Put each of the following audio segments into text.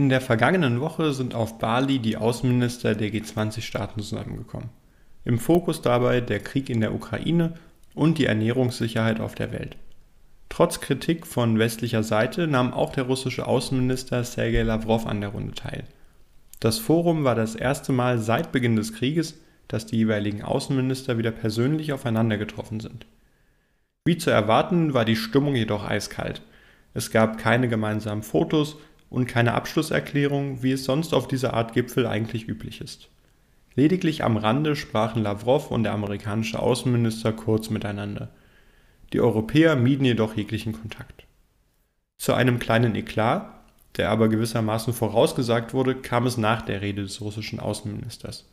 In der vergangenen Woche sind auf Bali die Außenminister der G20-Staaten zusammengekommen. Im Fokus dabei der Krieg in der Ukraine und die Ernährungssicherheit auf der Welt. Trotz Kritik von westlicher Seite nahm auch der russische Außenminister Sergei Lavrov an der Runde teil. Das Forum war das erste Mal seit Beginn des Krieges, dass die jeweiligen Außenminister wieder persönlich aufeinander getroffen sind. Wie zu erwarten, war die Stimmung jedoch eiskalt. Es gab keine gemeinsamen Fotos und keine Abschlusserklärung, wie es sonst auf dieser Art Gipfel eigentlich üblich ist. Lediglich am Rande sprachen Lavrov und der amerikanische Außenminister kurz miteinander. Die Europäer mieden jedoch jeglichen Kontakt. Zu einem kleinen Eklat, der aber gewissermaßen vorausgesagt wurde, kam es nach der Rede des russischen Außenministers.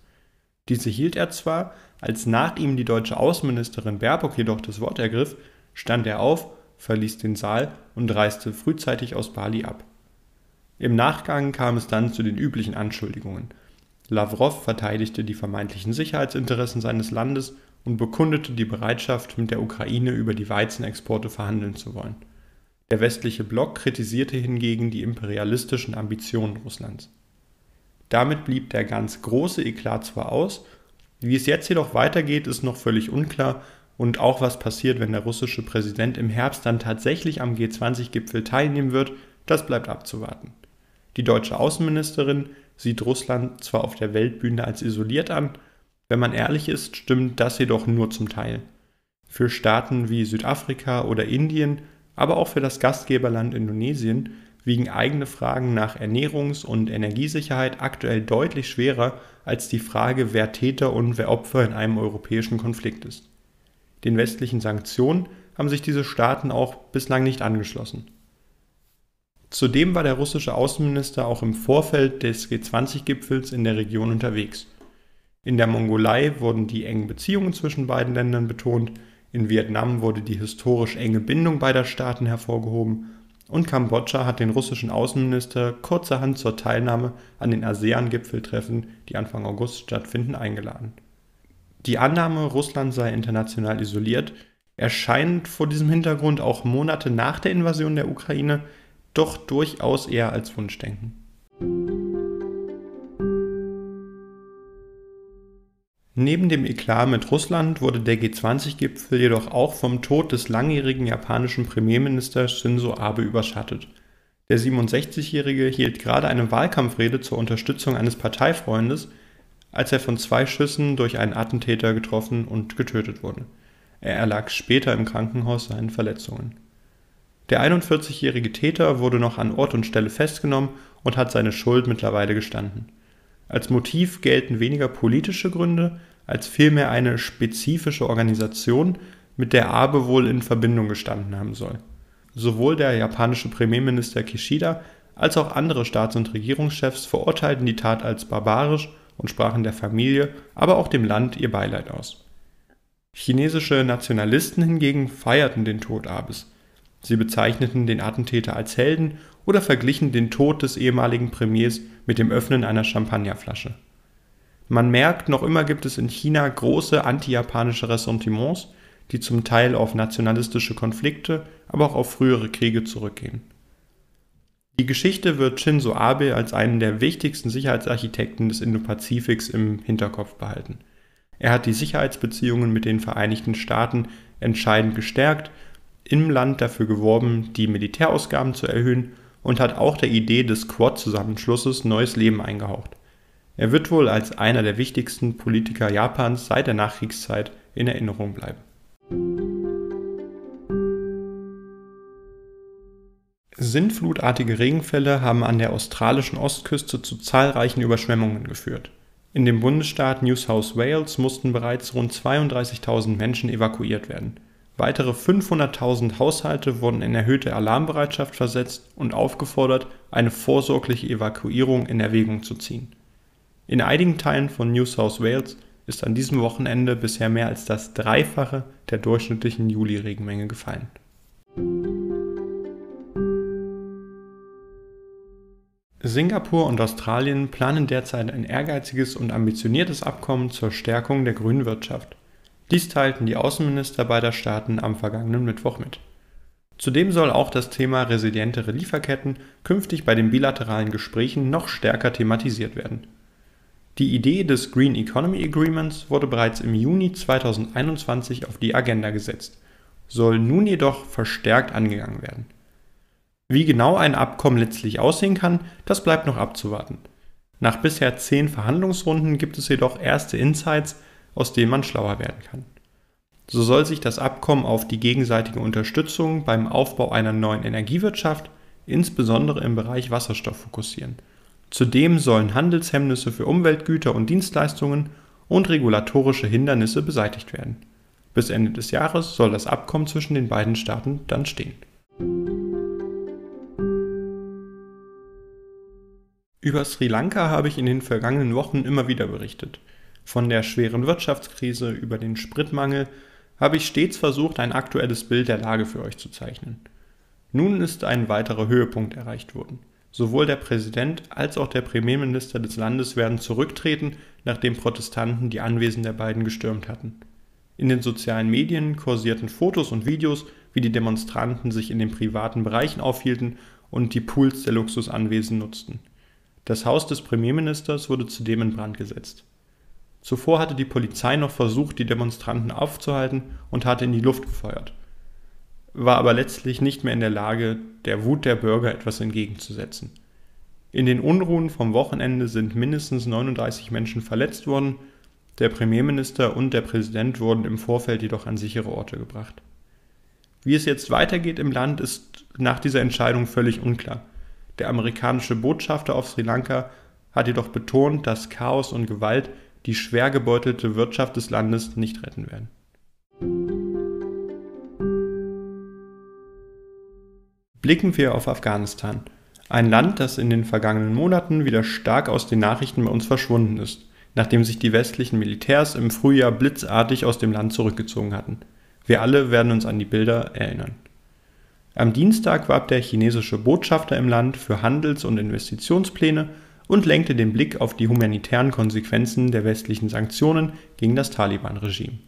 Diese hielt er zwar, als nach ihm die deutsche Außenministerin Baerbock jedoch das Wort ergriff, stand er auf, verließ den Saal und reiste frühzeitig aus Bali ab. Im Nachgang kam es dann zu den üblichen Anschuldigungen. Lavrov verteidigte die vermeintlichen Sicherheitsinteressen seines Landes und bekundete die Bereitschaft, mit der Ukraine über die Weizenexporte verhandeln zu wollen. Der westliche Block kritisierte hingegen die imperialistischen Ambitionen Russlands. Damit blieb der ganz große Eklat zwar aus, wie es jetzt jedoch weitergeht, ist noch völlig unklar und auch was passiert, wenn der russische Präsident im Herbst dann tatsächlich am G20-Gipfel teilnehmen wird, das bleibt abzuwarten. Die deutsche Außenministerin sieht Russland zwar auf der Weltbühne als isoliert an, wenn man ehrlich ist, stimmt das jedoch nur zum Teil. Für Staaten wie Südafrika oder Indien, aber auch für das Gastgeberland Indonesien wiegen eigene Fragen nach Ernährungs- und Energiesicherheit aktuell deutlich schwerer als die Frage, wer Täter und wer Opfer in einem europäischen Konflikt ist. Den westlichen Sanktionen haben sich diese Staaten auch bislang nicht angeschlossen. Zudem war der russische Außenminister auch im Vorfeld des G20-Gipfels in der Region unterwegs. In der Mongolei wurden die engen Beziehungen zwischen beiden Ländern betont, in Vietnam wurde die historisch enge Bindung beider Staaten hervorgehoben und Kambodscha hat den russischen Außenminister kurzerhand zur Teilnahme an den ASEAN-Gipfeltreffen, die Anfang August stattfinden, eingeladen. Die Annahme, Russland sei international isoliert, erscheint vor diesem Hintergrund auch Monate nach der Invasion der Ukraine doch durchaus eher als Wunschdenken. Neben dem Eklat mit Russland wurde der G20-Gipfel jedoch auch vom Tod des langjährigen japanischen Premierministers Shinzo Abe überschattet. Der 67-Jährige hielt gerade eine Wahlkampfrede zur Unterstützung eines Parteifreundes, als er von zwei Schüssen durch einen Attentäter getroffen und getötet wurde. Er erlag später im Krankenhaus seinen Verletzungen. Der 41-jährige Täter wurde noch an Ort und Stelle festgenommen und hat seine Schuld mittlerweile gestanden. Als Motiv gelten weniger politische Gründe als vielmehr eine spezifische Organisation, mit der Abe wohl in Verbindung gestanden haben soll. Sowohl der japanische Premierminister Kishida als auch andere Staats- und Regierungschefs verurteilten die Tat als barbarisch und sprachen der Familie, aber auch dem Land ihr Beileid aus. Chinesische Nationalisten hingegen feierten den Tod Abes. Sie bezeichneten den Attentäter als Helden oder verglichen den Tod des ehemaligen Premiers mit dem Öffnen einer Champagnerflasche. Man merkt, noch immer gibt es in China große anti-japanische Ressentiments, die zum Teil auf nationalistische Konflikte, aber auch auf frühere Kriege zurückgehen. Die Geschichte wird Shinzo Abe als einen der wichtigsten Sicherheitsarchitekten des Indo-Pazifiks im Hinterkopf behalten. Er hat die Sicherheitsbeziehungen mit den Vereinigten Staaten entscheidend gestärkt im Land dafür geworben, die Militärausgaben zu erhöhen und hat auch der Idee des Quad-Zusammenschlusses neues Leben eingehaucht. Er wird wohl als einer der wichtigsten Politiker Japans seit der Nachkriegszeit in Erinnerung bleiben. Sintflutartige Regenfälle haben an der australischen Ostküste zu zahlreichen Überschwemmungen geführt. In dem Bundesstaat New South Wales mussten bereits rund 32.000 Menschen evakuiert werden. Weitere 500.000 Haushalte wurden in erhöhte Alarmbereitschaft versetzt und aufgefordert, eine vorsorgliche Evakuierung in Erwägung zu ziehen. In einigen Teilen von New South Wales ist an diesem Wochenende bisher mehr als das Dreifache der durchschnittlichen Juli-Regenmenge gefallen. Singapur und Australien planen derzeit ein ehrgeiziges und ambitioniertes Abkommen zur Stärkung der grünen Wirtschaft. Dies teilten die Außenminister beider Staaten am vergangenen Mittwoch mit. Zudem soll auch das Thema resilientere Lieferketten künftig bei den bilateralen Gesprächen noch stärker thematisiert werden. Die Idee des Green Economy Agreements wurde bereits im Juni 2021 auf die Agenda gesetzt, soll nun jedoch verstärkt angegangen werden. Wie genau ein Abkommen letztlich aussehen kann, das bleibt noch abzuwarten. Nach bisher zehn Verhandlungsrunden gibt es jedoch erste Insights, aus denen man schlauer werden kann. So soll sich das Abkommen auf die gegenseitige Unterstützung beim Aufbau einer neuen Energiewirtschaft, insbesondere im Bereich Wasserstoff, fokussieren. Zudem sollen Handelshemmnisse für Umweltgüter und Dienstleistungen und regulatorische Hindernisse beseitigt werden. Bis Ende des Jahres soll das Abkommen zwischen den beiden Staaten dann stehen. Über Sri Lanka habe ich in den vergangenen Wochen immer wieder berichtet. Von der schweren Wirtschaftskrise über den Spritmangel habe ich stets versucht, ein aktuelles Bild der Lage für euch zu zeichnen. Nun ist ein weiterer Höhepunkt erreicht worden. Sowohl der Präsident als auch der Premierminister des Landes werden zurücktreten, nachdem Protestanten die Anwesen der beiden gestürmt hatten. In den sozialen Medien kursierten Fotos und Videos, wie die Demonstranten sich in den privaten Bereichen aufhielten und die Pools der Luxusanwesen nutzten. Das Haus des Premierministers wurde zudem in Brand gesetzt. Zuvor hatte die Polizei noch versucht, die Demonstranten aufzuhalten und hatte in die Luft gefeuert, war aber letztlich nicht mehr in der Lage, der Wut der Bürger etwas entgegenzusetzen. In den Unruhen vom Wochenende sind mindestens 39 Menschen verletzt worden, der Premierminister und der Präsident wurden im Vorfeld jedoch an sichere Orte gebracht. Wie es jetzt weitergeht im Land, ist nach dieser Entscheidung völlig unklar. Der amerikanische Botschafter auf Sri Lanka hat jedoch betont, dass Chaos und Gewalt die schwer gebeutelte Wirtschaft des Landes nicht retten werden. Blicken wir auf Afghanistan, ein Land, das in den vergangenen Monaten wieder stark aus den Nachrichten bei uns verschwunden ist, nachdem sich die westlichen Militärs im Frühjahr blitzartig aus dem Land zurückgezogen hatten. Wir alle werden uns an die Bilder erinnern. Am Dienstag warb der chinesische Botschafter im Land für Handels- und Investitionspläne und lenkte den Blick auf die humanitären Konsequenzen der westlichen Sanktionen gegen das Taliban-Regime.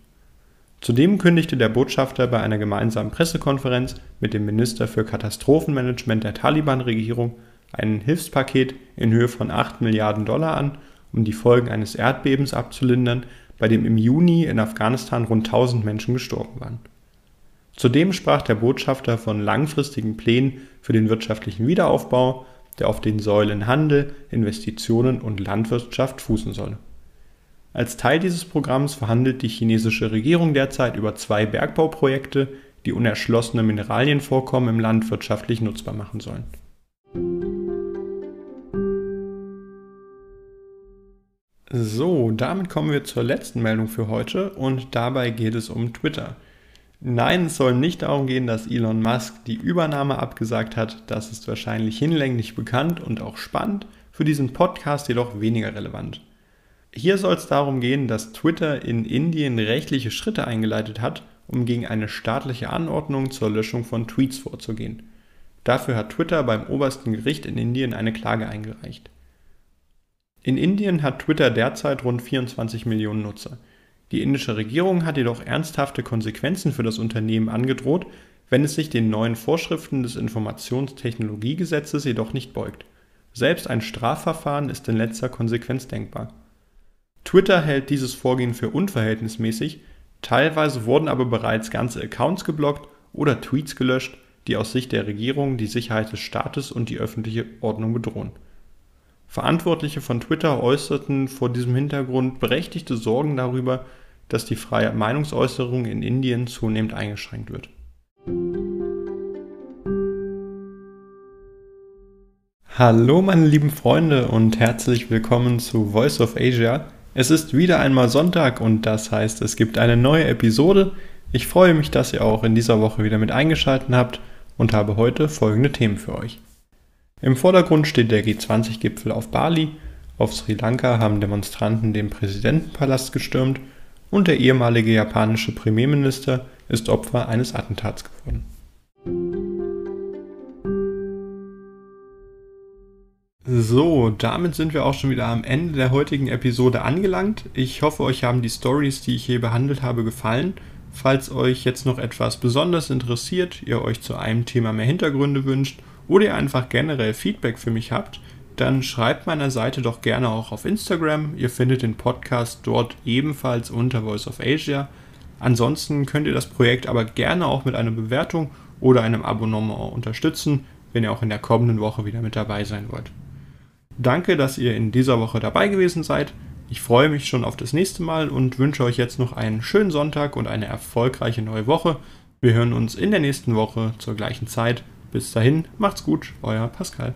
Zudem kündigte der Botschafter bei einer gemeinsamen Pressekonferenz mit dem Minister für Katastrophenmanagement der Taliban-Regierung ein Hilfspaket in Höhe von 8 Milliarden Dollar an, um die Folgen eines Erdbebens abzulindern, bei dem im Juni in Afghanistan rund 1000 Menschen gestorben waren. Zudem sprach der Botschafter von langfristigen Plänen für den wirtschaftlichen Wiederaufbau der auf den Säulen Handel, Investitionen und Landwirtschaft fußen soll. Als Teil dieses Programms verhandelt die chinesische Regierung derzeit über zwei Bergbauprojekte, die unerschlossene Mineralienvorkommen im Land wirtschaftlich nutzbar machen sollen. So, damit kommen wir zur letzten Meldung für heute und dabei geht es um Twitter. Nein, es soll nicht darum gehen, dass Elon Musk die Übernahme abgesagt hat. Das ist wahrscheinlich hinlänglich bekannt und auch spannend, für diesen Podcast jedoch weniger relevant. Hier soll es darum gehen, dass Twitter in Indien rechtliche Schritte eingeleitet hat, um gegen eine staatliche Anordnung zur Löschung von Tweets vorzugehen. Dafür hat Twitter beim obersten Gericht in Indien eine Klage eingereicht. In Indien hat Twitter derzeit rund 24 Millionen Nutzer. Die indische Regierung hat jedoch ernsthafte Konsequenzen für das Unternehmen angedroht, wenn es sich den neuen Vorschriften des Informationstechnologiegesetzes jedoch nicht beugt. Selbst ein Strafverfahren ist in letzter Konsequenz denkbar. Twitter hält dieses Vorgehen für unverhältnismäßig, teilweise wurden aber bereits ganze Accounts geblockt oder Tweets gelöscht, die aus Sicht der Regierung die Sicherheit des Staates und die öffentliche Ordnung bedrohen. Verantwortliche von Twitter äußerten vor diesem Hintergrund berechtigte Sorgen darüber, dass die freie Meinungsäußerung in Indien zunehmend eingeschränkt wird. Hallo meine lieben Freunde und herzlich willkommen zu Voice of Asia. Es ist wieder einmal Sonntag und das heißt, es gibt eine neue Episode. Ich freue mich, dass ihr auch in dieser Woche wieder mit eingeschaltet habt und habe heute folgende Themen für euch. Im Vordergrund steht der G20-Gipfel auf Bali, auf Sri Lanka haben Demonstranten den Präsidentenpalast gestürmt und der ehemalige japanische Premierminister ist Opfer eines Attentats geworden. So, damit sind wir auch schon wieder am Ende der heutigen Episode angelangt. Ich hoffe, euch haben die Stories, die ich hier behandelt habe, gefallen. Falls euch jetzt noch etwas besonders interessiert, ihr euch zu einem Thema mehr Hintergründe wünscht oder ihr einfach generell Feedback für mich habt, dann schreibt meiner Seite doch gerne auch auf Instagram. Ihr findet den Podcast dort ebenfalls unter Voice of Asia. Ansonsten könnt ihr das Projekt aber gerne auch mit einer Bewertung oder einem Abonnement unterstützen, wenn ihr auch in der kommenden Woche wieder mit dabei sein wollt. Danke, dass ihr in dieser Woche dabei gewesen seid. Ich freue mich schon auf das nächste Mal und wünsche euch jetzt noch einen schönen Sonntag und eine erfolgreiche neue Woche. Wir hören uns in der nächsten Woche zur gleichen Zeit. Bis dahin, macht's gut, euer Pascal.